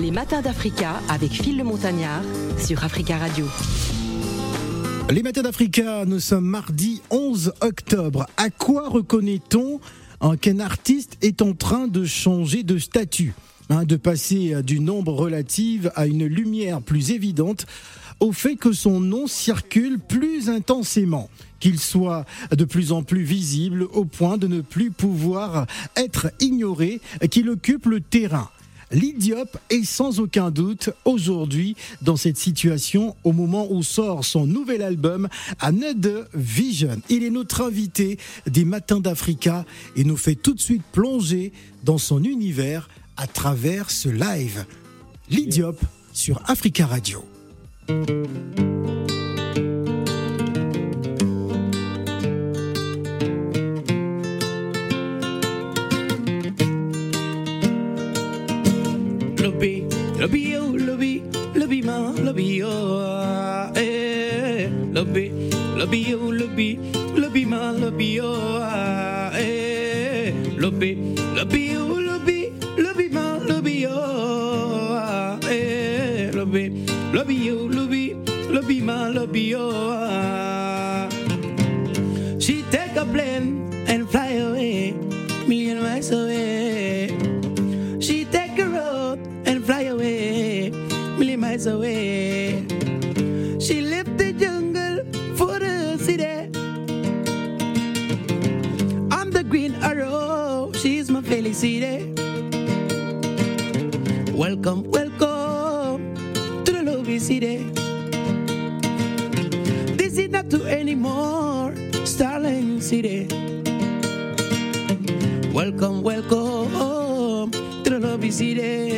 Les matins d'Africa avec Phil le Montagnard sur Africa Radio. Les matins d'Africa, nous sommes mardi 11 octobre. À quoi reconnaît-on qu'un artiste est en train de changer de statut hein, de passer d'une ombre relative à une lumière plus évidente au fait que son nom circule plus intensément qu'il soit de plus en plus visible au point de ne plus pouvoir être ignoré, qu'il occupe le terrain? L'idiop est sans aucun doute aujourd'hui dans cette situation au moment où sort son nouvel album Another Vision. Il est notre invité des Matins d'Africa et nous fait tout de suite plonger dans son univers à travers ce live. L'idiop sur Africa Radio. Lobby, lobby, oh, lobby, lobby, ma, lobby, oh, eh. Lobby, lobby, oh, lobby, lobby, ma, lobby, oh, eh. Lobby, lobby, oh, lobby, lobby, ma, lobby, oh, eh. Lobby, lobby, oh, lobby, lobby, ma, lobby, oh. Welcome, welcome to the lovely city. This is not to anymore, Starling City. Welcome, welcome to the lobby city.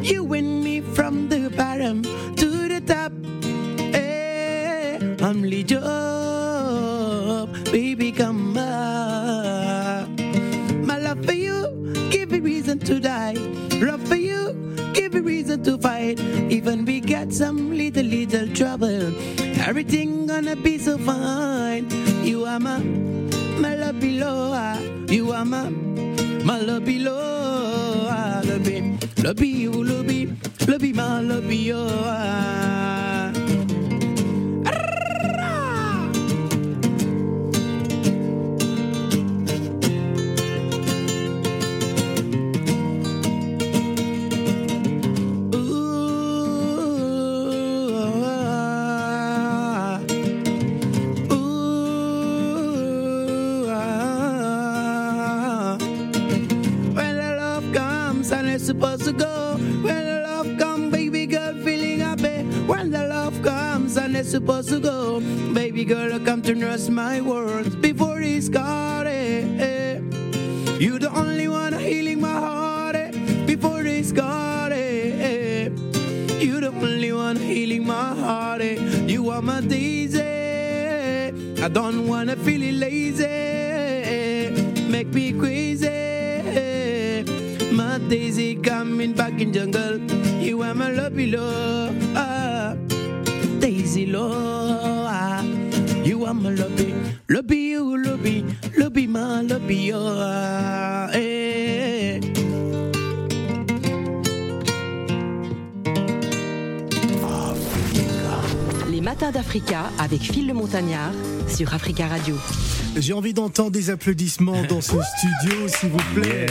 You win me from the bottom to the top. Hey, I'm Lee Job, baby, come back. My love for you, give me reason to die. Love for you, give me reason to fight. Even we get some little, little trouble. Everything gonna be so fine. You are my, my love below. You are my, my love below. Love me, love you, love me, supposed to go. Baby girl, come to nurse my words before it's got it. You the only one healing my heart eh, before it's gone. it. You the only one healing my heart. eh. You are my daisy. I don't wanna feel it lazy. Make me crazy. My daisy coming back in jungle. You are my love. Ah, Les matins d'Africa avec Phil le Montagnard sur Africa Radio. J'ai envie d'entendre des applaudissements dans ce studio, s'il vous plaît.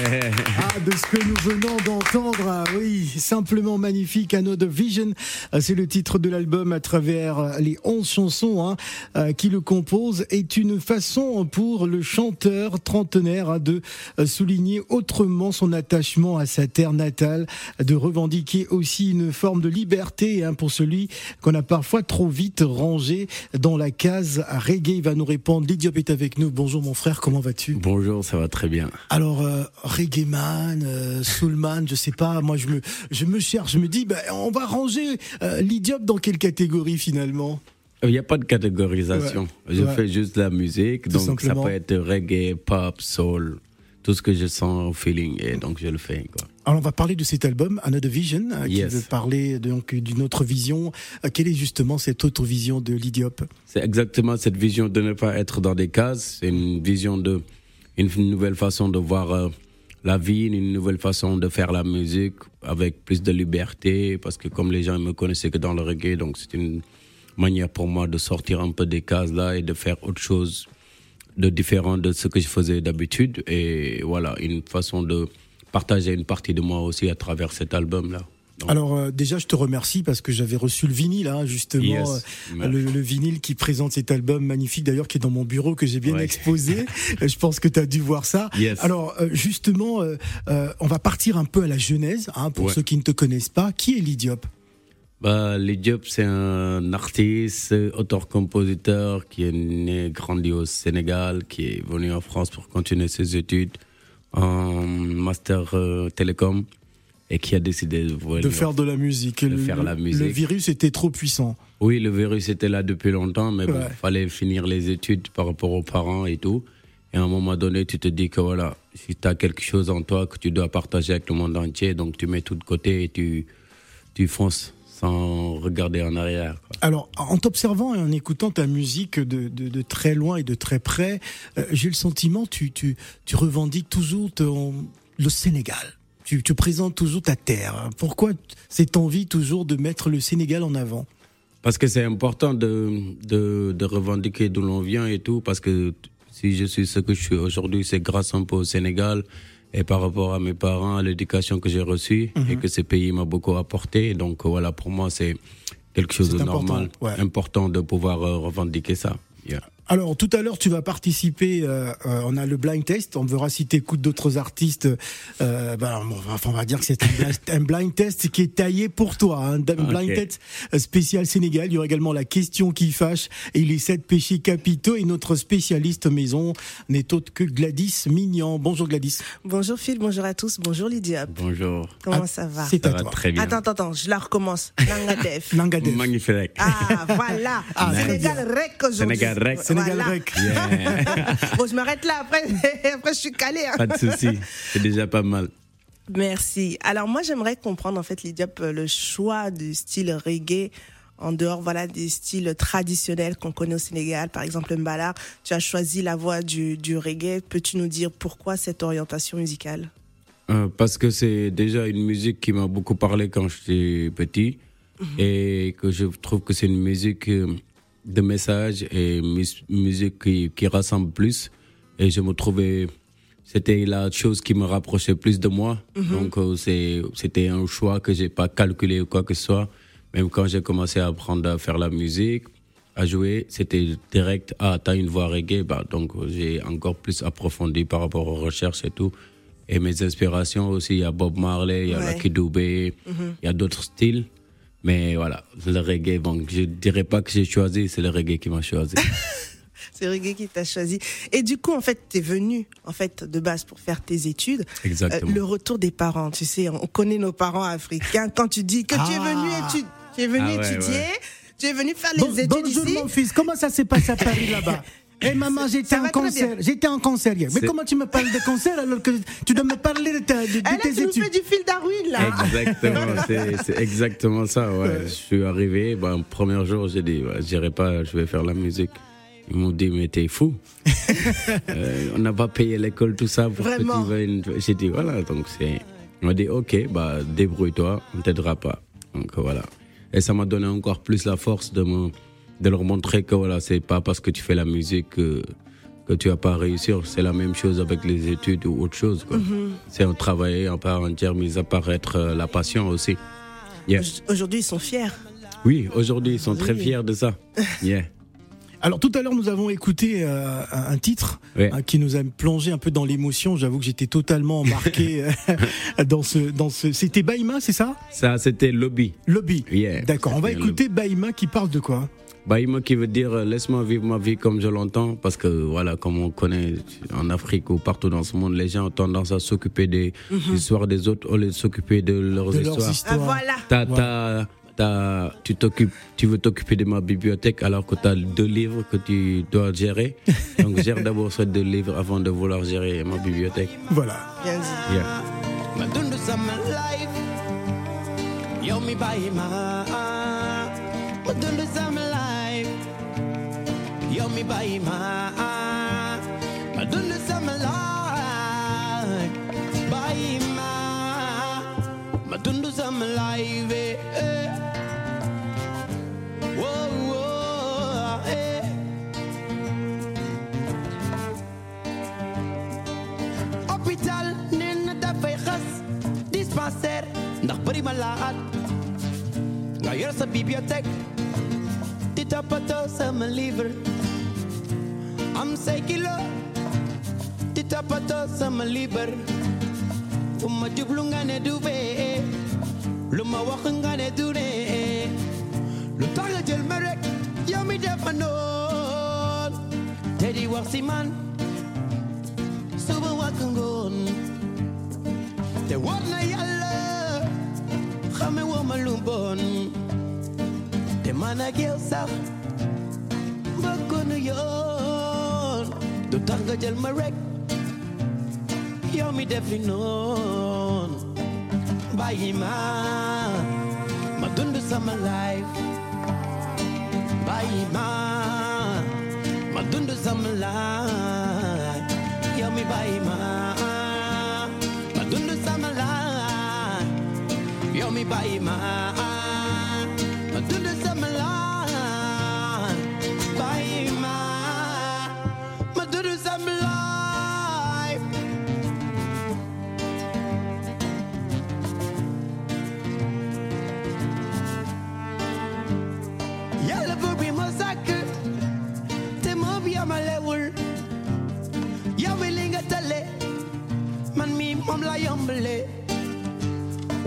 Ah, de ce que nous venons d'entendre. Ah oui, simplement magnifique. Another Vision, Ah, c'est le titre de l'album à travers les 11 chansons hein, euh, qui le composent. Est une façon pour le chanteur trentenaire hein, de euh, souligner autrement son attachement à sa terre natale, de revendiquer aussi une forme de liberté hein, pour celui qu'on a parfois trop vite rangé dans la case reggae. Il va nous répondre. L'idiop est avec nous. Bonjour mon frère, comment vas-tu? Bonjour, ça va très bien. Alors, euh, reggae man, euh, soulman, je sais pas. Moi, je me, je me cherche. Je me dis, ben, on va ranger euh, dans quelle catégorie finalement? Il n'y a pas de catégorisation. Ouais. Je Ouais. fais juste la musique. Tout donc, simplement. ça peut être reggae, pop, soul, tout ce que je sens au feeling. Et donc, je le fais. Quoi. Alors, on va parler de cet album, Another Vision, euh, qui Yes. veut parler donc d'une autre vision. Euh, quelle est justement cette autre vision de l'idiop C'est exactement cette vision de ne pas être dans des cases. C'est une vision de, une nouvelle façon de voir euh, la vie, une nouvelle façon de faire la musique avec plus de liberté. Parce que comme les gens me connaissaient que dans le reggae, donc c'est une manière pour moi de sortir un peu des cases là et de faire autre chose de différent de ce que je faisais d'habitude. Et voilà, une façon de partager une partie de moi aussi à travers cet album là. Donc, Alors euh, déjà, je te remercie parce que j'avais reçu le vinyle, hein, justement, Yes. euh, le, le vinyle qui présente cet album magnifique, d'ailleurs, qui est dans mon bureau, que j'ai bien Ouais. exposé. Euh, je pense que tu as dû voir ça. Yes. Alors euh, justement, on va partir un peu à la genèse, hein, pour Ouais. ceux qui ne te connaissent pas. Qui est l'Idiop Bah, Lee Diop, c'est un artiste, auteur-compositeur qui est né, grandi au Sénégal, qui est venu en France pour continuer ses études en master euh, télécom et qui a décidé de, faire de la musique. de le, faire la musique. le virus était trop puissant. Oui, le virus était là depuis longtemps, mais il Ouais. fallait finir les études par rapport aux parents et tout. Et à un moment donné, tu te dis que voilà, si tu as quelque chose en toi que tu dois partager avec le monde entier, donc tu mets tout de côté et tu, tu fonces sans regarder en arrière. quoi. Alors, en t'observant et en écoutant ta musique de, de, de très loin et de très près, euh, j'ai le sentiment tu tu tu revendiques toujours ton, le Sénégal. Tu, tu présentes toujours ta terre. Pourquoi cette envie toujours de mettre le Sénégal en avant? Parce que c'est important de, de, de revendiquer d'où l'on vient et tout, parce que si je suis ce que je suis aujourd'hui, c'est grâce un peu au Sénégal et par rapport à mes parents, à l'éducation que j'ai reçue Mhm. et que ce pays m'a beaucoup apporté. Donc euh, voilà, pour moi, c'est quelque chose de important, normal, ouais. important de pouvoir euh, revendiquer ça. Yeah. Alors tout à l'heure tu vas participer. euh, euh, on a le blind test. On verra si tu écoutes d'autres artistes. Euh, ben, enfin, on va dire que c'est un, blind- un blind test qui est taillé pour toi. hein, Un blind test spécial Sénégal. Il y aura également la question qui fâche et les sept péchés capitaux. Et notre spécialiste maison n'est autre que Gladys Mignon. Bonjour Gladys. Bonjour Phil, bonjour à tous, bonjour Lydia. Bonjour. Comment Ah, ça va? C'est à va toi. très bien. Attends, attends, attends, je la recommence. Nangadef. Nangadef. Magnifique. Ah, voilà. Ah, Sénégal. Rec aujourd'hui. Sénégal Rec. Sénégal Voilà. Rec. Yeah. bon, je m'arrête là, après, après je suis calée. hein. Pas de souci, c'est déjà pas mal. Merci. Alors moi, j'aimerais comprendre en fait, Lydia, euh, le choix du style reggae en dehors voilà des styles traditionnels qu'on connaît au Sénégal, par exemple Mbala. Tu as choisi la voie du, du reggae. Peux-tu nous dire pourquoi cette orientation musicale? Euh, parce que c'est déjà une musique qui m'a beaucoup parlé quand j'étais petit et que je trouve que c'est une musique euh, de message et mus- musique qui, qui rassemble plus. Et je me trouvais c'était la chose qui me rapprochait plus de moi. Donc euh, c'était un choix que j'ai pas calculé ou quoi que ce soit. Même quand j'ai commencé à apprendre à faire la musique à jouer c'était direct ah t'as une voix reggae bah donc euh, j'ai encore plus approfondi par rapport aux recherches et tout. Et mes inspirations aussi, il y a Bob Marley, il y a Ouais. Lucky Dube, il y a d'autres styles. Mais voilà, le reggae, bon, je dirais pas que j'ai choisi, c'est le reggae qui m'a choisi. C'est reggae qui t'a choisi. Et du coup, en fait, t'es venu, en fait, de base pour faire tes études. Exactement. Euh, le retour des parents, tu sais, on connaît nos parents africains. Quand tu dis que tu es venu Ah. étudier, tu es venu Ah ouais, étudier, ouais. tu es venu faire les Bon- études bonjour ici. mon fils, comment ça s'est passé à Paris là-bas? Eh maman, j'étais en concert, j'étais en concert hier. Mais comment tu me parles de concert alors que tu dois me parler de, ta- de- de là, tes tu nous études? fais du fil Darwin, là. Exactement, c'est exactement ça. Ouais. Je suis arrivé, ben, premier jour, j'ai dit, ouais, j'irai pas, je vais faire la musique. Ils m'ont dit, mais t'es fou. Euh, on n'a pas payé l'école, tout ça pour Vraiment. que tu veuilles. une- J'ai dit, voilà, donc c'est. On m'a dit, ok, bah, débrouille-toi, on t'aidera pas. Donc voilà. Et ça m'a donné encore plus la force de, me, de leur montrer que voilà, c'est pas parce que tu fais la musique que, que tu vas pas réussir. C'est la même chose avec les études ou autre chose. quoi. C'est un travail en part entière, mis à part être euh, la passion aussi. Yeah. Aujourd'hui, ils sont fiers. Oui, aujourd'hui, ils sont très fiers de ça. Yeah. Alors tout à l'heure, nous avons écouté euh, un titre Ouais. hein, qui nous a plongé un peu dans l'émotion. J'avoue que j'étais totalement embarqué euh, dans ce, dans ce. C'était Baïma, c'est ça? Ça, c'était Lobby. Lobby. Yeah. D'accord. On va écouter Baïma qui parle de quoi? Bahima qui veut dire euh, laisse-moi vivre ma vie comme je l'entends, parce que voilà, comme on connaît en Afrique ou partout dans ce monde, les gens ont tendance à s'occuper des histoires des autres au lieu de s'occuper de leurs Mhm. De leurs histoires. Ah, histoires. voilà. T'as- t'as- t'as- tu t'occupes, tu veux t'occuper de ma bibliothèque alors que tu as deux livres que tu dois gérer. Donc gère d'abord ces deux livres avant de vouloir gérer ma bibliothèque. Voilà. Bien dit. Yeah. يوم باي معاك ما دون زملاك باي معاك ما دون زملاي Hospital, nen dafay xas dispensaire ndax bëri ma nga yor sa bibliothèque di toppatoo sama am say kilo di toppatoo sama livre fu ma jublu nga ne du bee lu ma wax nga ne du lu tax jël ma rek yow mi def man. Suba wàkk ngoon te war na yàlla xame woo ma te man ak yow sax bëggoonu yoon du tax nga jël ma mi def li noon bàyyi ma ma sama life. Bàyyi ma ma sama life. Yow mi bàyyi ma ma sama life. Yow mi bàyyi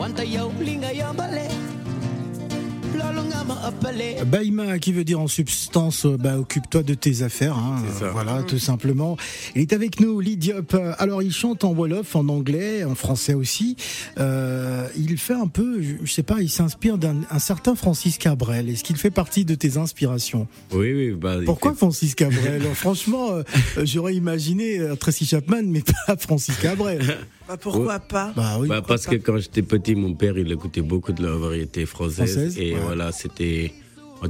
Wanta yo linga yo bale Lolunga Baïma, qui veut dire en substance, euh, bah, occupe-toi de tes affaires. hein, C'est ça. Voilà, tout simplement. Il est avec nous, Lidiop. Alors, il chante en Wolof, en anglais, en français aussi. Euh, il fait un peu, je sais pas, il s'inspire d'un un certain Francis Cabrel. Est-ce qu'il fait partie de tes inspirations? Oui, oui. Bah, Pourquoi fait- Francis Cabrel? Franchement, euh, j'aurais imaginé Tracy Chapman, mais pas Francis Cabrel. Bah, pourquoi pas? Bah oui. Bah, parce que quand j'étais petit, mon père, il écoutait beaucoup de la variété française. Française, et ouais. voilà, c'était.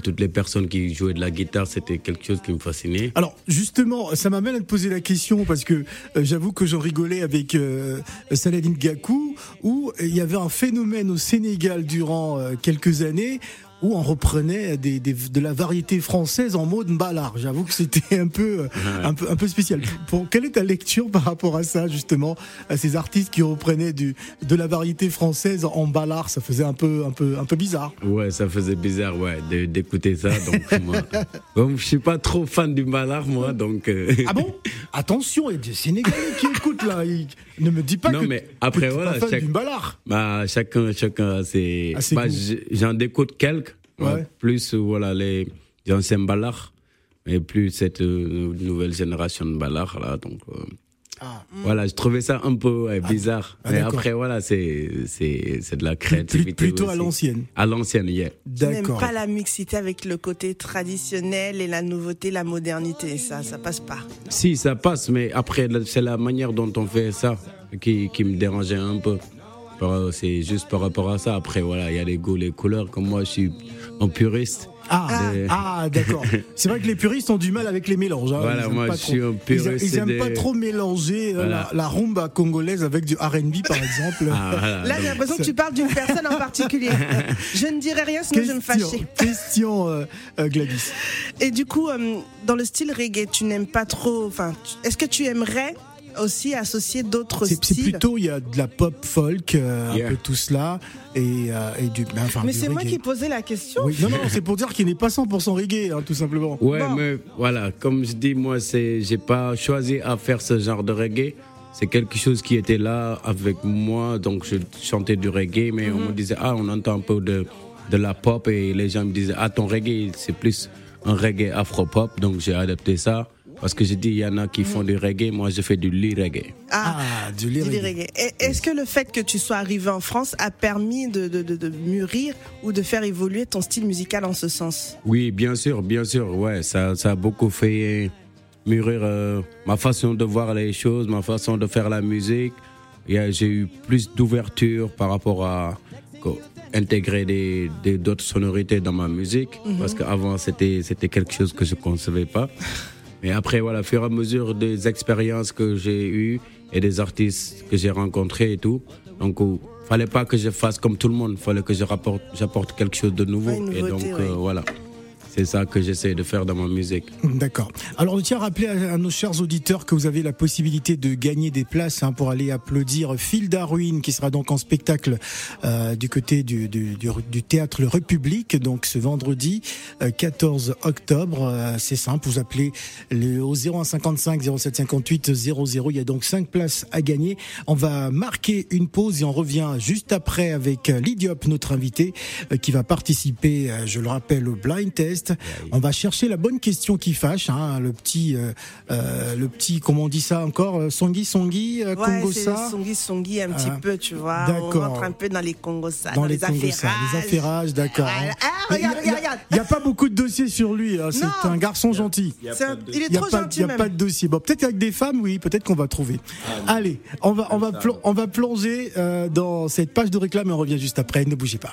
Toutes les personnes qui jouaient de la guitare, c'était quelque chose qui me fascinait. Alors justement, ça m'amène à te poser la question parce que euh, j'avoue que j'en rigolais avec euh, Saladin Gakou où il y avait un phénomène au Sénégal durant euh, quelques années où on reprenait des, des- de la variété française en mode ballard. J'avoue que c'était un peu, euh, un peu un peu spécial. Pour, quelle est ta lecture par rapport à ça justement à ces artistes qui reprenaient du, de la variété française en ballard Ça faisait un peu un peu un peu bizarre. Ouais, ça faisait bizarre, ouais, d'écouter ça. Donc, moi, comme je suis pas trop fan du malard, moi, donc. euh, Ah bon? Attention, il y a des Sénégalais qui écoutent là. Ils- Ne me dis pas Non, que, mais que après, t'es voilà, pas fan chaque- ballard. Bah, chacun, chacun a ses. A ses bah, j'en écoute quelques. Ouais. ouais, plus, voilà, les anciens ballards. Et plus cette euh, nouvelle génération de ballards, là. Donc, euh, Ah. voilà, je trouvais ça un peu ouais, bizarre. Ah, Mais après, voilà, c'est, c'est, c'est de la créativité. plutôt à l'ancienne. À l'ancienne, yeah. D'accord. pas la mixité avec le côté traditionnel et la nouveauté, la modernité. Ça, ça passe pas. Si, ça passe, mais après, c'est la manière dont on fait ça qui, qui me dérangeait un peu. C'est juste par rapport à ça. Après, voilà, il y a les goûts, les couleurs. Comme moi, je suis un puriste. Ah, Des- ah d'accord. C'est vrai que les puristes ont du mal avec les mélanges. hein. Voilà, Ils aiment moi, pas je trop- suis un Ils, puriste ils aiment des- pas trop mélanger euh, Voilà. la, la rumba congolaise avec du R&B par exemple. Ah, voilà, Là, j'ai l'impression que tu parles d'une personne en particulier. Je ne dirai rien, sinon je vais me question, fâcher. question euh, euh, Gladys. Et du coup, euh, dans le style reggae, tu n'aimes pas trop. Enfin, tu- est-ce que tu aimerais aussi associer d'autres C'est c'est styles plutôt il y a de la pop folk, euh, un peu tout cela et, euh, et du. ben, enfin, Mais c'est moi qui posais la question. Oui, non, non, c'est pour dire qu'il n'est pas 100% reggae, hein, tout simplement. Ouais, Bon. mais voilà, comme je dis, moi, c'est, j'ai pas choisi à faire ce genre de reggae. C'est quelque chose qui était là avec moi, donc je chantais du reggae, mais on me disait, ah, on entend un peu de, de la pop, et les gens me disaient, ah, ton reggae, c'est plus un reggae afro-pop, donc j'ai adapté ça. Parce que j'ai dit, il y en a qui font du reggae, moi je fais du lit reggae. Ah, Ah, du lyrique. reggae. Est-ce que le fait que tu sois arrivé en France a permis de, de, de, de mûrir ou de faire évoluer ton style musical en ce sens? Oui, bien sûr, bien sûr, ouais, ça, ça a beaucoup fait mûrir euh, ma façon de voir les choses, ma façon de faire la musique. Il y a- J'ai eu plus d'ouverture par rapport à intégrer des des- d'autres sonorités dans ma musique, parce qu'avant c'était c'était quelque chose que je concevais pas. Mais après, voilà, au fur et à mesure des expériences que j'ai eues et des artistes que j'ai rencontrés et tout, donc euh, fallait pas que je fasse comme tout le monde, fallait que je rapporte, j'apporte quelque chose de nouveau. Ouais, et donc euh, voilà, c'est ça que j'essaie de faire dans ma musique. D'accord. Alors, je tiens à rappeler à, nos chers auditeurs que vous avez la possibilité de gagner des places hein, pour aller applaudir Phil Darwin, qui sera donc en spectacle euh, du côté du, du, théâtre Le République, donc ce vendredi euh, 14 octobre. Euh, C'est simple, vous appelez le, au 0155 0758 00. Il y a donc cinq places à gagner. On va marquer une pause et on revient juste après avec euh, Lydiop, notre invité, euh, qui va participer, euh, je le rappelle, au blind test. On va chercher la bonne question qui fâche, hein, le petit, euh, euh, le petit, comment on dit ça encore, euh, Songi Songi, Ouais, c'est Kongosa, songi songi un petit Ah, peu, tu vois. d'accord. On rentre un peu dans les Congosa, dans, les affairages. les affairages, d'accord. Hein. Ah, regarde, Il y a- regarde, regarde. Il n'y a pas beaucoup de dossiers sur lui. hein, C'est un garçon gentil. Un- Il est n'y a, trop pas, gentil il y a même. pas de dossier. Bon, peut-être avec des femmes, oui, peut-être qu'on va trouver. Allez, on va, on va, on va plonger euh, dans cette page de réclame et on revient juste après. Ne bougez pas.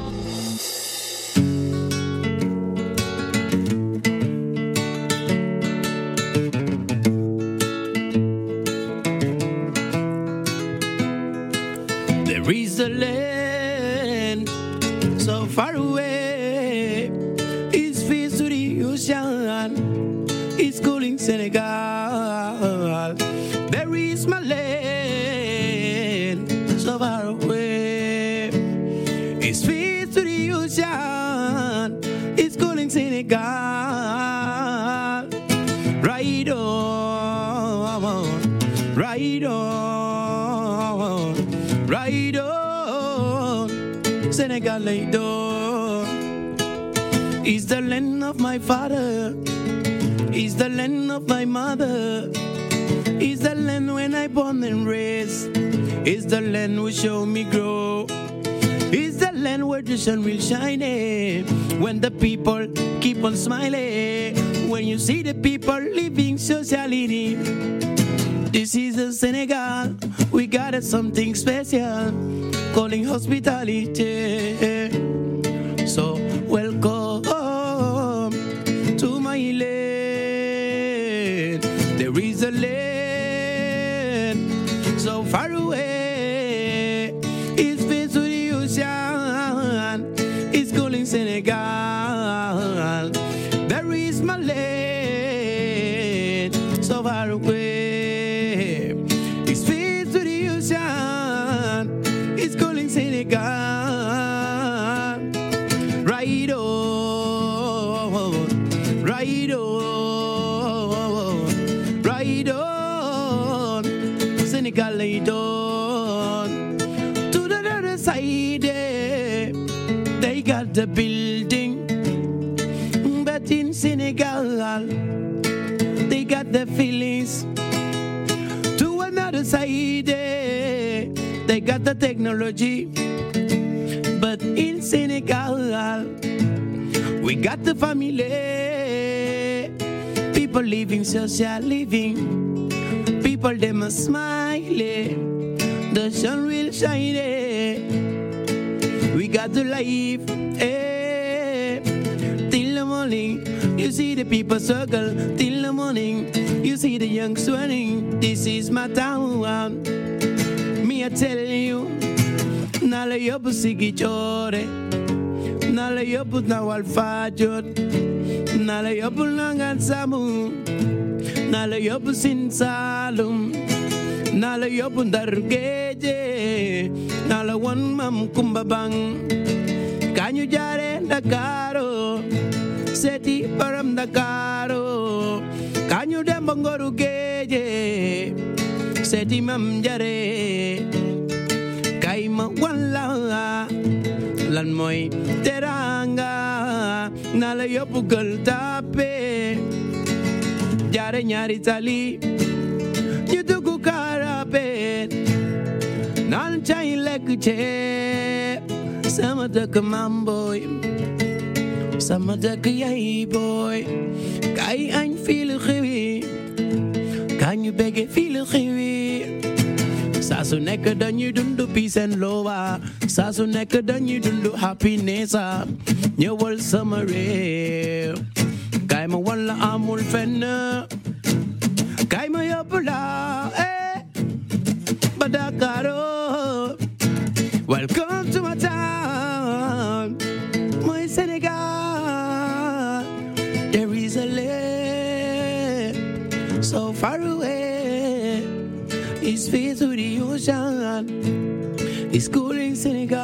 The eh, when the people keep on smiling. When you see the people living sociality. This is a Senegal. We got something special, calling hospitality. The building. But in Senegal, they got the feelings. To another side, they got the technology. But in Senegal, we got the family. People living social living. People them a smile. The sun will shine. God's alive. Hey. Eh. Till the morning, you see the people circle. Till the morning, you see the young sweating. This is my town. Me, I tell you, now lay up a sigi chore. Now lay up now al na Now lay up langan samu. Now lay up sin salum. Now lay up dargeje naa la wan mam kumba bang. Kaa ñu jaaree ndakaaru seeti borom ndakaaru kaa ñu dem ba mam njare kay ma la lan teranga. Naa la tape, gël tàppe jaare tali. Ñu dugg Nalcai lekuce sama da ka mamboy sama da ka yai boy. Kai an fil khiwi kan you beg fil khiwi. Saa su nekk dañuy do peace and love saa su nekk dañuy dund happiness ñëwal sama réew kaay ma wan la amul fenn kaay ma yóbbu it's far to the ocean. It's cool in Senegal.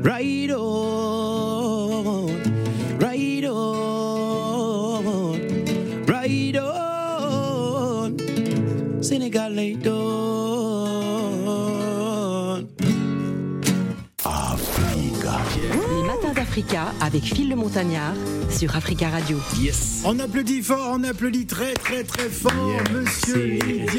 Right on right on right on. Doon avec Phil le Montagnard sur Africa Radio. Yes. On applaudit fort, on applaudit très très très fort, Yeah, monsieur merci.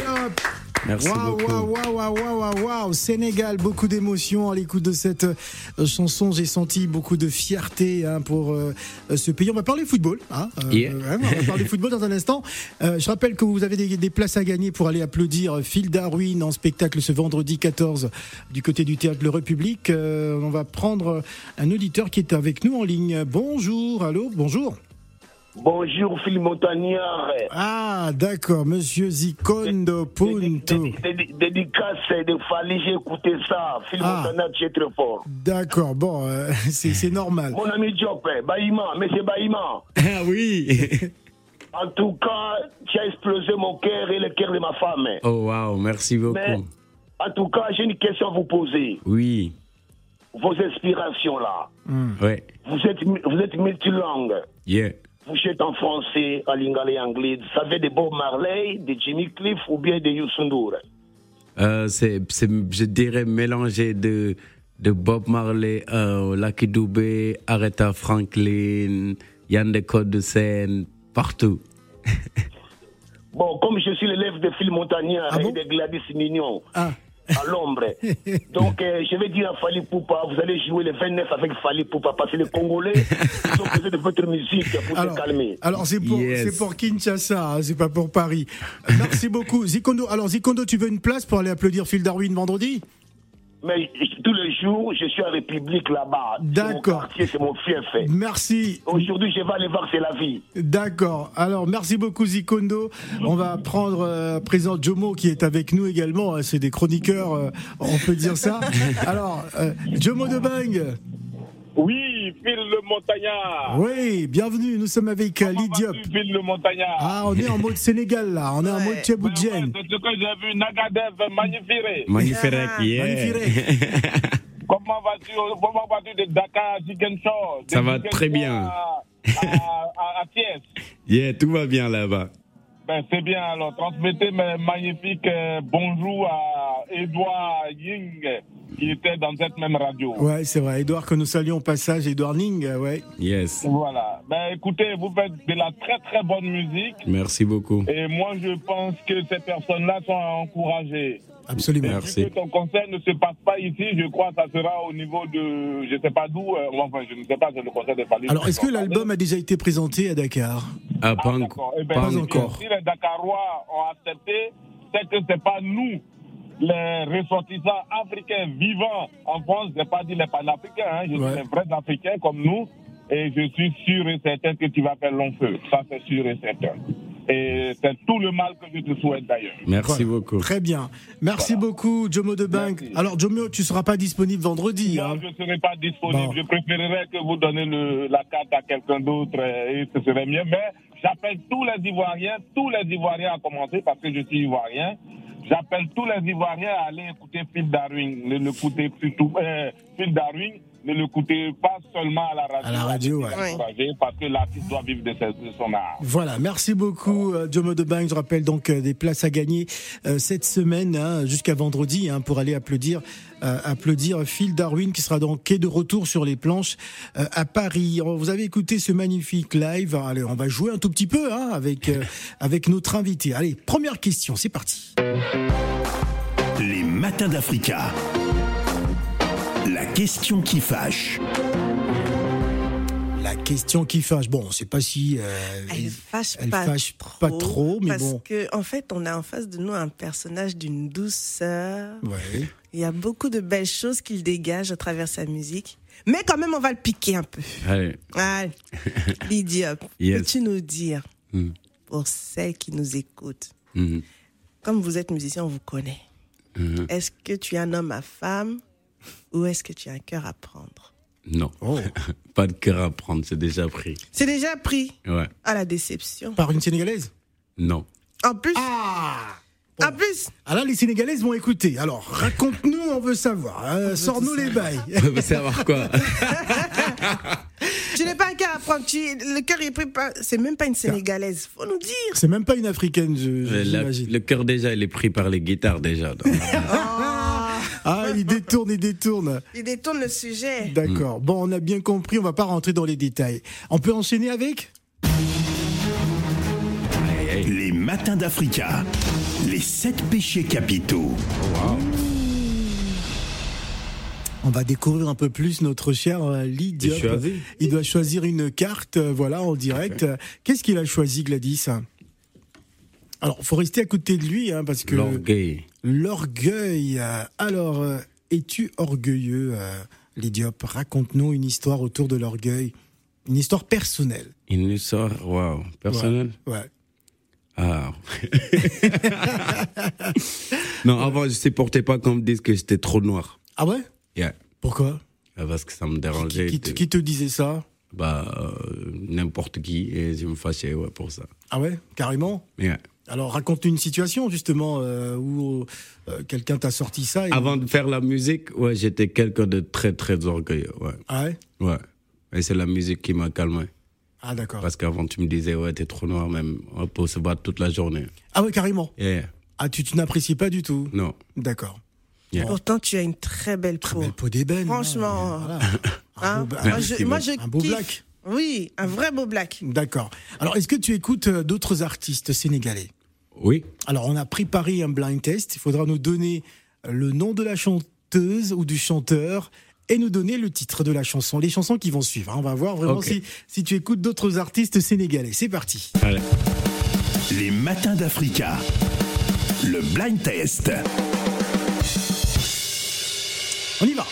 Merci Waouh, beaucoup. waouh, waouh, waouh, waouh, waouh, waouh. Sénégal, beaucoup d'émotions à l'écoute de cette euh, chanson. J'ai senti beaucoup de fierté hein, pour euh, ce pays. On va parler football. Hein, euh, Yeah. on va parler football dans un instant. Euh, je rappelle que vous avez des, des places à gagner pour aller applaudir Phil Darwin en spectacle ce vendredi 14 du côté du théâtre Le République. Euh, on va prendre un auditeur qui est avec nous en ligne. Bonjour, allô, bonjour. Bonjour Phil Montagnard. Ah, d'accord, monsieur Zikondo Punto. Dédi- dédi- Dédicace de Fali, j'ai écouté ça. Phil Ah. Montagnard, tu es très fort. D'accord, bon, euh, c'est normal. Mon ami Diop, Baïma, monsieur Baïma. Ah oui. En tout cas, tu as explosé mon cœur et le cœur de ma femme. Oh wow, merci beaucoup. Mais, en tout cas, j'ai une question à vous poser. Oui. Vos inspirations là, Ouais. vous êtes, vous êtes multilangue. Yeah. Vous êtes en français, en lingala et anglais. Vous savez de Bob Marley, de Jimmy Cliff ou bien de Youssou N'Dour? Euh, c'est, c'est, je dirais, mélangé de, de Bob Marley, euh, Lucky Dubé, Aretha Franklin, Yann de Côte de Seine, partout. Bon, comme je suis l'élève de Phil Montagnard Ah et bon? de Gladys Mignon Ah, à l'ombre, donc euh, je vais dire à Fali Poupa, vous allez jouer le 29 avec Fali Poupa parce que les Congolais ils ont besoin de votre musique pour alors, se calmer. alors c'est pour, Yes. c'est pour Kinshasa, hein, c'est pas pour Paris. Merci beaucoup. Zikondo, alors Zikondo, tu veux une place pour aller applaudir Phil Darwin vendredi? Mais tous les jours, je suis en République là-bas. D'accord. c'est mon fief. Merci. Aujourd'hui, je vais aller voir, c'est la vie. D'accord. Alors, merci beaucoup Zikondo. On va prendre euh, présent Jomo qui est avec nous également. hein, C'est des chroniqueurs, euh, on peut dire ça. Alors, euh, Jomo de Bang. Oui, Phil le Montagnard. Oui, bienvenue. Nous sommes avec euh, Comment vas-tu, Phil le Montagnard? Ah, on est en mode Sénégal là. On est en Ouais. mode Ouais, ouais, Tchéboudienne. c'est ce que j'ai vu, Nagadev magnifié. Magnifique, Ah, yeah. magnifique. Comment vas-tu comment vas-tu de Dakar à Ziguinchor? De Ça va très bien. À, à, à, à Thiès? Yeah, tout va bien là-bas. Ben, c'est bien, alors transmettez mes magnifiques euh, bonjour à Edouard Ying qui était dans cette même radio. Ouais, c'est vrai. Edouard, que nous saluons au passage. Edouard Ning, euh, ouais. Yes. Voilà. Ben, écoutez, vous faites de la très très bonne musique Merci beaucoup. et moi je pense que ces personnes-là sont à encourager. Absolument. Merci. Que ton concert ne se passe pas ici, je crois que ça sera au niveau de, je sais pas d'où, euh, enfin je ne sais pas, c'est le concert de Fali. Alors, est-ce que l'album a déjà été présenté à Dakar? Ah, pas, Ah, enco- d'accord. Eh ben, Pas si- encore. Si les Dakarois ont accepté, c'est que c'est pas nous, les ressortissants africains vivants en France, je n'ai pas dit les panafricains, hein, je Ouais. dis les vrais Africains comme nous, et je suis sûr et certain que tu vas faire long feu. Ça, c'est sûr et certain. Et c'est tout le mal que je te souhaite d'ailleurs. Merci Voilà. beaucoup. Très bien. Merci beaucoup, Jomo de Bank. Merci. Alors, Jomo, tu seras pas disponible vendredi. Moi, hein je ne serai pas disponible. Bon. Je préférerais que vous donnez le- la carte à quelqu'un d'autre et ce serait mieux. Mais j'appelle tous les Ivoiriens, tous les Ivoiriens à commencer parce que je suis Ivoirien. J'appelle tous les Ivoiriens à aller écouter Phil Darwin, le- l'écouter surtout euh, Phil Darwin ne l'écoutez pas seulement à la radio. À la radio, ouais. Parce que l'artiste doit vivre de, son art. Voilà, merci beaucoup euh, Jomo de Bang. Je rappelle donc euh, des places à gagner euh, cette semaine hein, jusqu'à vendredi hein, pour aller applaudir euh, applaudir Phil Darwin qui sera donc quai de retour sur les planches euh, à Paris. Vous avez écouté ce magnifique live. Allez, on va jouer un tout petit peu hein, avec euh, avec notre invité. Allez, première question, c'est parti. Les matins d'Africa. La question qui fâche. La question qui fâche. Bon, c'est pas si euh, Elle fâche, elle pas, fâche trop, pas trop, mais parce bon. que en fait, on a en face de nous un personnage d'une douceur. Ouais. Il y a beaucoup de belles choses qu'il dégage à travers sa musique. Mais quand même, on va le piquer un peu. Allez. Allez, Lydia, Yes. peux-tu nous dire, Mm. pour celles qui nous écoutent, Mhm. comme vous êtes musicien, on vous connaît. Mhm. Est-ce que tu es un homme à femme? Ou est-ce que tu as un cœur à prendre Non. Oh. Pas de cœur à prendre, c'est déjà pris. C'est déjà pris Ouais. à la déception. Par une sénégalaise Non. En plus, Ah en plus, Ah là, les Sénégalaises vont écouter. Alors, raconte-nous, on veut savoir. Euh, Sors-nous les bails. On veut savoir quoi tu n'es pas un cœur à prendre. Tu, le cœur est pris par. C'est même pas une sénégalaise. Faut nous dire. C'est même pas une africaine, je- je- La- j'imagine. Le cœur déjà, il est pris par les guitares déjà. donc. Ah, il détourne, il détourne. Il détourne le sujet. D'accord. Bon, on a bien compris, on va pas rentrer dans les détails. On peut enchaîner avec? Les matins d'Africa. Les sept péchés capitaux. On va découvrir un peu plus notre cher euh, choisi. Il doit choisir une carte, euh, voilà, en direct. Qu'est-ce qu'il a choisi, Gladys? Alors, faut rester à côté de lui, hein, parce que L'orgueil. l'orgueil. euh, Alors, euh, es-tu orgueilleux, euh, Lee Diop Raconte-nous une histoire autour de l'orgueil, une histoire personnelle. Une histoire, waouh, personnelle? Ouais. Ah. non, avant, je supportais pas qu'on me dise que j'étais trop noir. Ah ouais? Yeah. Pourquoi? Ah, Parce que ça me dérangeait. qui te- qui te disait ça? Bah, euh, n'importe qui, et je me fâchais ouais, pour ça. Ah ouais, carrément? Yeah. Alors raconte une situation justement euh, où euh, quelqu'un t'a sorti ça. Et... Avant de faire la musique, ouais, j'étais quelqu'un de très, très orgueilleux. Ouais. Ah ouais? Ouais. Et c'est la musique qui m'a calmé. Ah d'accord. Parce qu'avant, tu me disais, ouais, t'es trop noir, même. On peut se battre toute la journée. Ah ouais, carrément? Yeah. Ah tu, tu n'apprécies pas du tout? Non. D'accord. Yeah. Pourtant, tu as une très belle peau. Belle peau d'ébène. Franchement. hein. Voilà. Hein Un beau, moi, je, moi, je un beau kiffe. black. Oui, un vrai beau black. D'accord. Alors est-ce que tu écoutes euh, d'autres artistes sénégalais? Oui. Alors on a préparé un blind test. Il faudra nous donner le nom de la chanteuse ou du chanteur et nous donner le titre de la chanson, les chansons qui vont suivre. On va voir vraiment si, si tu écoutes d'autres artistes sénégalais. C'est parti. Allez. Les matins d'Africa. Le blind test. On y va.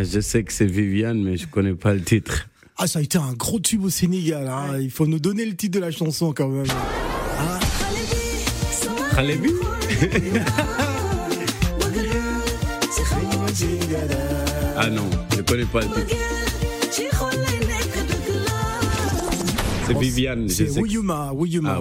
Ah, je sais que c'est Viviane, mais je connais pas le titre. Ah, ça a été un gros tube au Sénégal. hein. Il faut nous donner le titre de la chanson quand même. Khalebi Ah non, je connais pas le titre. C'est Viviane. C'est Wouyouma, Wouyouma.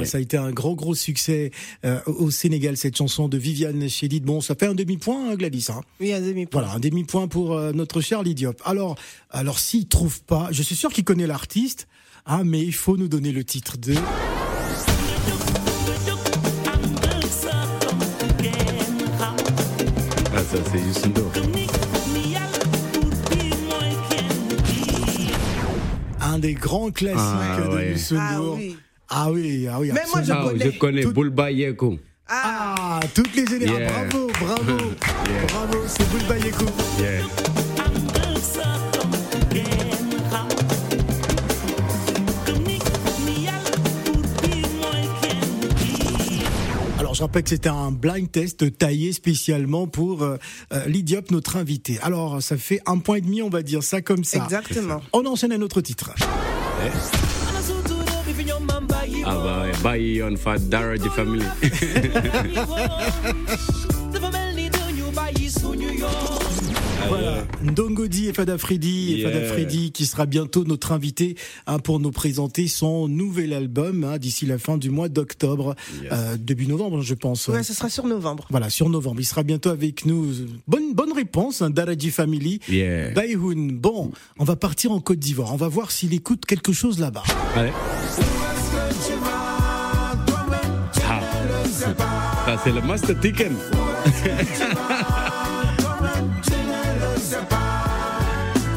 Ah. Ça a été un gros, gros succès euh, au Sénégal, cette chanson de Viviane Chedid. Bon, ça fait un demi-point, hein, Gladys. hein. Oui, un demi-point. Voilà, un demi-point pour euh, notre cher Diop. Alors, alors s'il trouve pas, je suis sûr qu'il connaît l'artiste, hein, mais il faut nous donner le titre de. Ah, ça, c'est Youssou Un des grands classiques Ah, de ouais. Youssou Ah oui. Ah oui, ah oui. Mais moi, je absolument. Ah, connais. je connais Tout- Boulba Yeko. Ah, toutes les générations. Yeah. Bravo, bravo, Yeah. bravo. C'est Boulba Yeko. Yeah. Je rappelle que c'était un blind test taillé spécialement pour euh, euh, Lydiop, notre invité. Alors, ça fait un point et demi, on va dire ça comme ça. Exactement. On enchaîne un autre titre. Ah bah ouais, Bayi on Fat Daradi Family. Voilà, Ndongodi et Fada Freddy, et. Fada Freddy qui sera bientôt notre invité hein, pour nous présenter son nouvel album hein, d'ici la fin du mois d'octobre, Yes. euh, début novembre je pense. Ouais, ce sera sur novembre. Voilà, sur novembre. Il sera bientôt avec nous. Bonne, bonne réponse, hein, Daraji Family. Yeah. Bon, on va partir en Côte d'Ivoire. On va voir s'il écoute quelque chose là-bas. Allez. Ah. Ça, c'est le Master Ticken.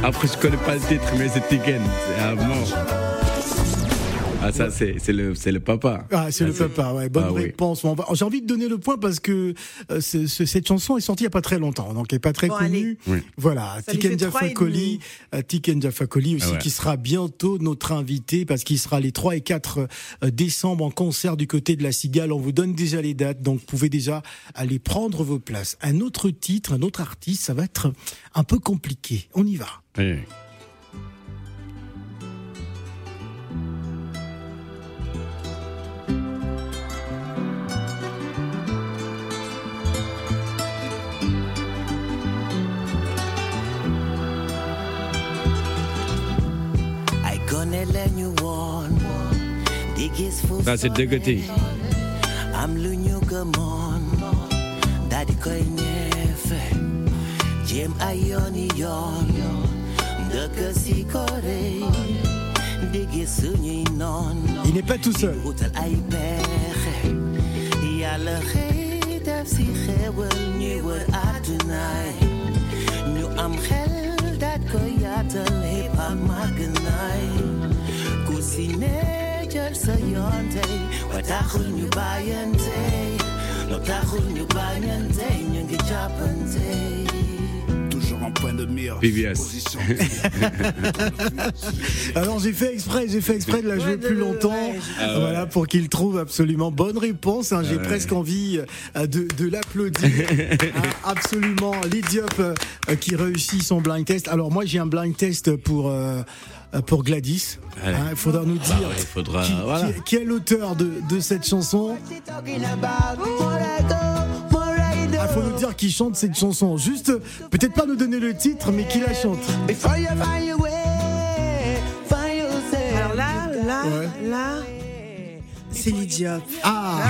Après, je connais pas le titre, mais c'est Ticken. C'est à mort. Ah, ça, c'est c'est le, c'est le papa. Ah, c'est le Ça, papa, ouais. Bonne Ah réponse. J'ai envie de donner le point parce que euh, cette chanson est sortie il y a pas très longtemps, donc elle est pas très Bon, connue. Oui. Voilà, Tiken Jafakoli, demi. euh, Tiken Jafakoli aussi, Ah ouais. qui sera bientôt notre invité parce qu'il sera les 3 et 4 euh, décembre en concert du côté de la Cigale. On vous donne déjà les dates, donc vous pouvez déjà aller prendre vos places. Un autre titre, un autre artiste, ça va être un peu compliqué. On y va. Oui. Ça, c'est Degoti. Am lu ñu gëmoon daal di koy ñeefe jéem ay yooni yoon dëkk si kore Il n'est pas tout seul. Just of your day. What a whole new buy and day. Not a whole new buy and day. Young chap and day. En point de mire. PBS. Position. Alors j'ai fait exprès, j'ai fait exprès de la jouer plus longtemps, Ah ouais. voilà pour qu'il trouve absolument bonne réponse. hein. J'ai Ouais. presque envie euh, de, de l'applaudir. Ah, absolument, Lydiop euh, qui réussit son blind test. Alors moi j'ai un blind test pour euh, pour Gladys. Hein, il faudra nous dire ouais, il faudra- qui, voilà. qui- qui est l'auteur de, de cette chanson. Nous dire qui chante cette chanson. Juste, peut-être pas nous donner le titre, mais qui la chante. Before you find your way, find yourself. Alors là, là, Ouais. là, c'est l'idiot. Ah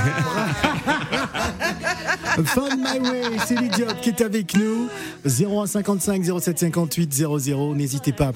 Find My Way, c'est l'idiot qui est avec nous. 0155 0758 00. N'hésitez pas à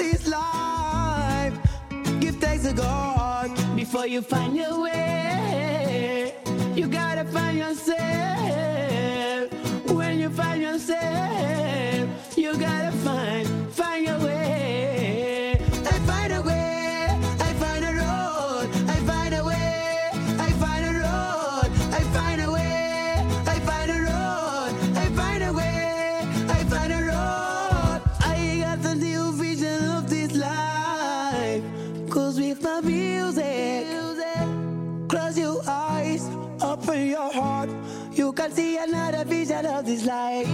this life. Give thanks to God before you find your way. You gotta find yourself. When you find yourself, you gotta find, can see another vision of this life.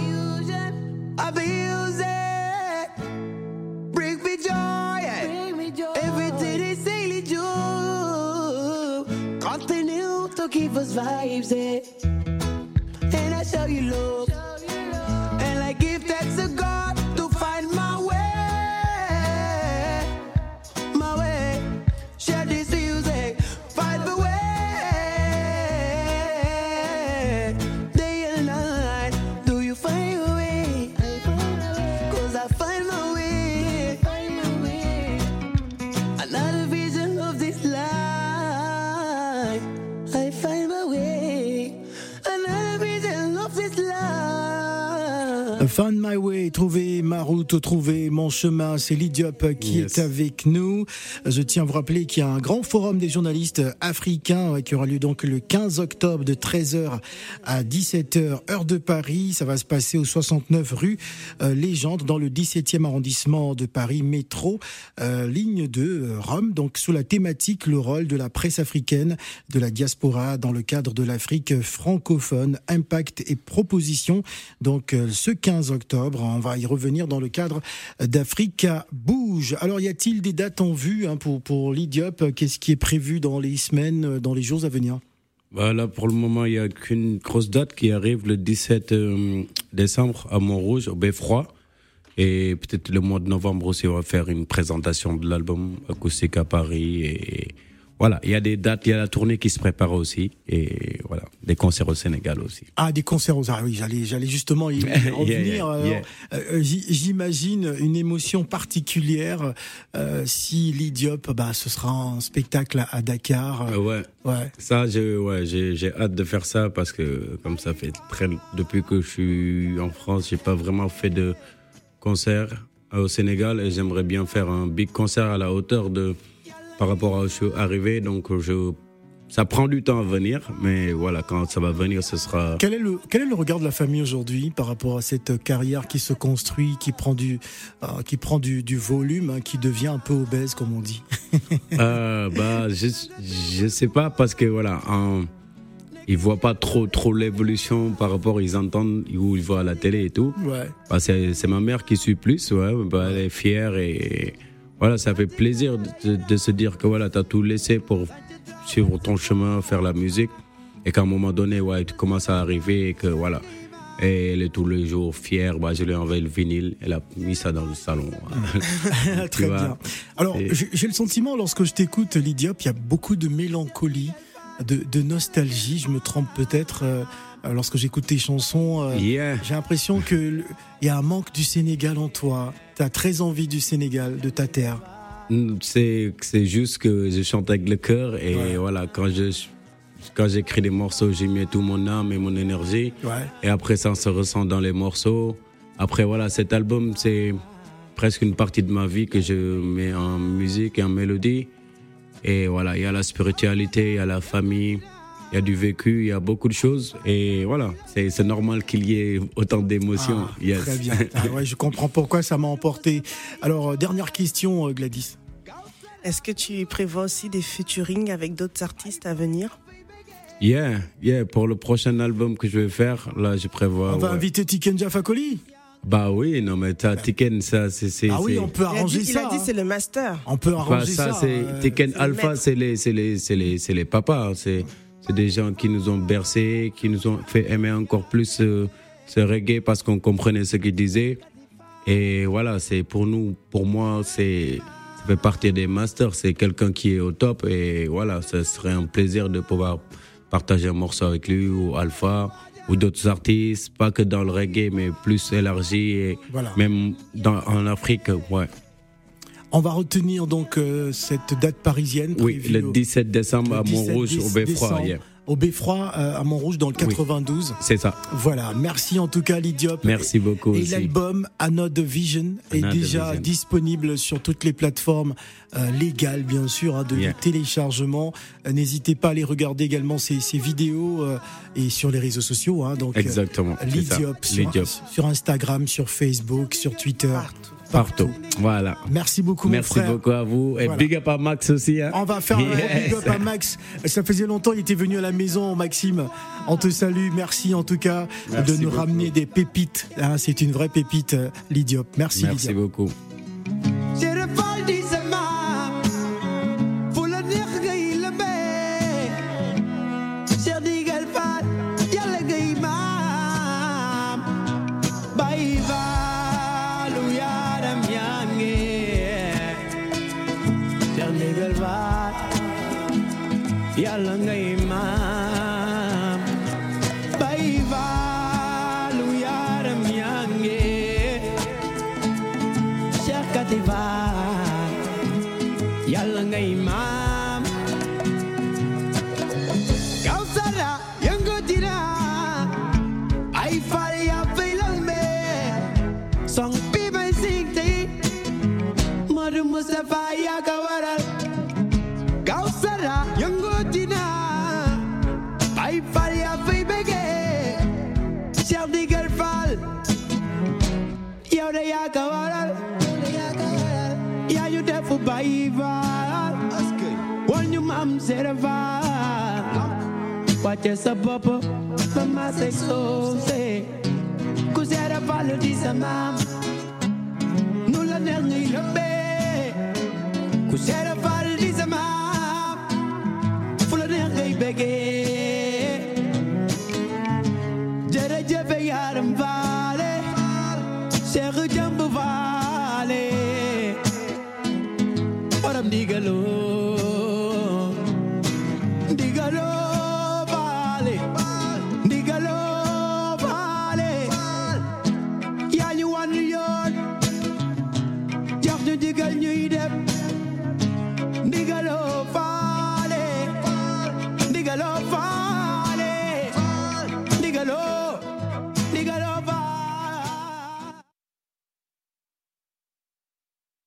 A music, bring me joy. Everything is daily joy. Continue to give us vibes, eh? and I show you love. Find My Way, trouver ma route, trouver mon chemin, c'est l'Idiop qui Yes. est avec nous. Je tiens à vous rappeler qu'il y a un grand forum des journalistes africains qui aura lieu donc le 15 octobre de 13h à 17h, heure de Paris. Ça va se passer au 69 rue euh, Légende dans le 17e arrondissement de Paris, métro, euh, ligne de euh, Rome, donc sous la thématique le rôle de la presse africaine, de la diaspora dans le cadre de l'Afrique francophone, impact et propositions. Donc ce 15 octobre, on va y revenir dans le cadre d'Africa Bouge. Alors y a-t-il des dates en vue hein, pour, pour l'Idiop Qu'est-ce qui est prévu dans les semaines, dans les jours à venir? Bah, là, pour le moment, il n'y a qu'une grosse date qui arrive le 17 euh, décembre à Montrouge, au Beffroi. Et peut-être le mois de novembre aussi, on va faire une présentation de l'album acoustique à Paris. Et voilà, il y a des dates, il y a la tournée qui se prépare aussi. Et voilà, des concerts au Sénégal aussi. Ah, des concerts aux ah oui, j'allais, j'allais justement y revenir. yeah, Alors, yeah. euh, J'imagine une émotion particulière euh, si l'Idiop, bah, ce sera un spectacle à, Dakar. Euh, ouais. Ouais. Ça, je, ouais, j'ai, j'ai hâte de faire ça parce que comme ça fait très depuis que je suis en France, j'ai pas vraiment fait de concert au Sénégal et j'aimerais bien faire un big concert à la hauteur de par rapport à suis arrivé. Donc je, ça prend du temps à venir, mais voilà, quand ça va venir, ce sera. Quel est le quel est le regard de la famille aujourd'hui par rapport à cette carrière qui se construit, qui prend du euh, qui prend du, du volume, hein, qui devient un peu obèse comme on dit? Euh, bah, je, je sais pas parce que voilà, ils voient pas trop trop l'évolution par rapport, ils entendent ou ils voient à la télé et tout. Ouais. Bah, c'est c'est ma mère qui suit plus, ouais. Bah, elle est fière et voilà, ça fait plaisir de, de se dire que voilà, t'as tout laissé pour suivre ton chemin, faire la musique, et qu'à un moment donné, ouais, tu commences à arriver et que voilà. Et elle est tous les jours fière. Bah, je lui ai envoyé le vinyle. Elle a mis ça dans le salon. Tu Très bien. Alors, Et- j'ai le sentiment, lorsque je t'écoute, l'Idiop, il y a beaucoup de mélancolie, de, de nostalgie. Je me trompe peut-être euh, lorsque j'écoute tes chansons. euh, Yeah. J'ai l'impression que le- il y a un manque du Sénégal en toi. Tu as très envie du Sénégal, de ta terre. Mm, C'est c'est juste que je chante avec le cœur et Ouais. voilà quand je quand j'écris des morceaux, j'y mets tout mon âme et mon énergie. Ouais. Et après ça se ressent dans les morceaux. Après voilà, cet album c'est presque une partie de ma vie que je mets en musique et en mélodie. Et voilà, il y a la spiritualité, il y a la famille, il y a du vécu, il y a beaucoup de choses. Et voilà, c'est normal qu'il y ait autant d'émotions. Ah, Yes. Très bien. Ah ouais, je comprends pourquoi ça m'a emporté. Alors, euh, dernière question, euh, Gladys. Est-ce que tu prévois aussi des featuring avec d'autres artistes à venir? Yeah, yeah, pour le prochain album que je vais faire, là, je prévois. On va ouais. inviter Tiken Jafakoli? Bah oui, non, mais t'as Tiken, ça, c'est. c'est- Ah oui, on peut Il arranger dit, il ça. a dit hein. c'est le master. On peut Bah, arranger ça, ça. euh, Tiken Alpha, c'est les, c'est les, c'est les, c'est les papas. hein. C'est, c'est des gens qui nous ont bercés, qui nous ont fait aimer encore plus euh, ce reggae parce qu'on comprenait ce qu'ils disaient. Et voilà, c'est pour nous, pour moi, c'est. Ça fait partie des masters. C'est quelqu'un qui est au top. Et voilà, ce serait un plaisir de pouvoir partager un morceau avec lui ou Alpha ou d'autres artistes, pas que dans le reggae, mais plus élargi et Voilà. même dans, en Afrique, ouais. On va retenir donc euh, cette date parisienne. Oui, le au- 17 décembre le à 17 Montrouge, au Beffroi. yeah. Au Beffroi, euh, à Montrouge, dans le 92. C'est ça. Voilà, merci en tout cas Lydiop. Merci beaucoup Et l'album Another Vision est Another déjà Vision. disponible sur toutes les plateformes euh, légales, bien sûr, hein, de Yeah. téléchargement. Euh, N'hésitez pas à aller regarder également ces, ces vidéos euh, et sur les réseaux sociaux. Hein, donc, euh, Exactement. Lydiop sur, sur Instagram, sur Facebook, sur Twitter. Partout. Partout. Voilà. Merci beaucoup, mon Merci frère. beaucoup à vous. Et Voilà. big up à Max aussi. hein. On va faire un Yes. big up à Max. Ça faisait longtemps, il était venu à la maison, Maxime. On te salue. Merci en tout cas Merci de nous beaucoup. ramener des pépites. hein. C'est une vraie pépite, euh, l'Idiop. Merci, Merci beaucoup. يلا نيمام بيفالو يا رميانجي شكتي يلا نيمام Mustafa Yagawaral of the girl fall. Y ya acabará. Ya te fui para When your mom said a Watch essa papa, mama say so say. Cause di sa mam. Nulla nel ni rabbe. Cause di sa mam. Fulla nel begay.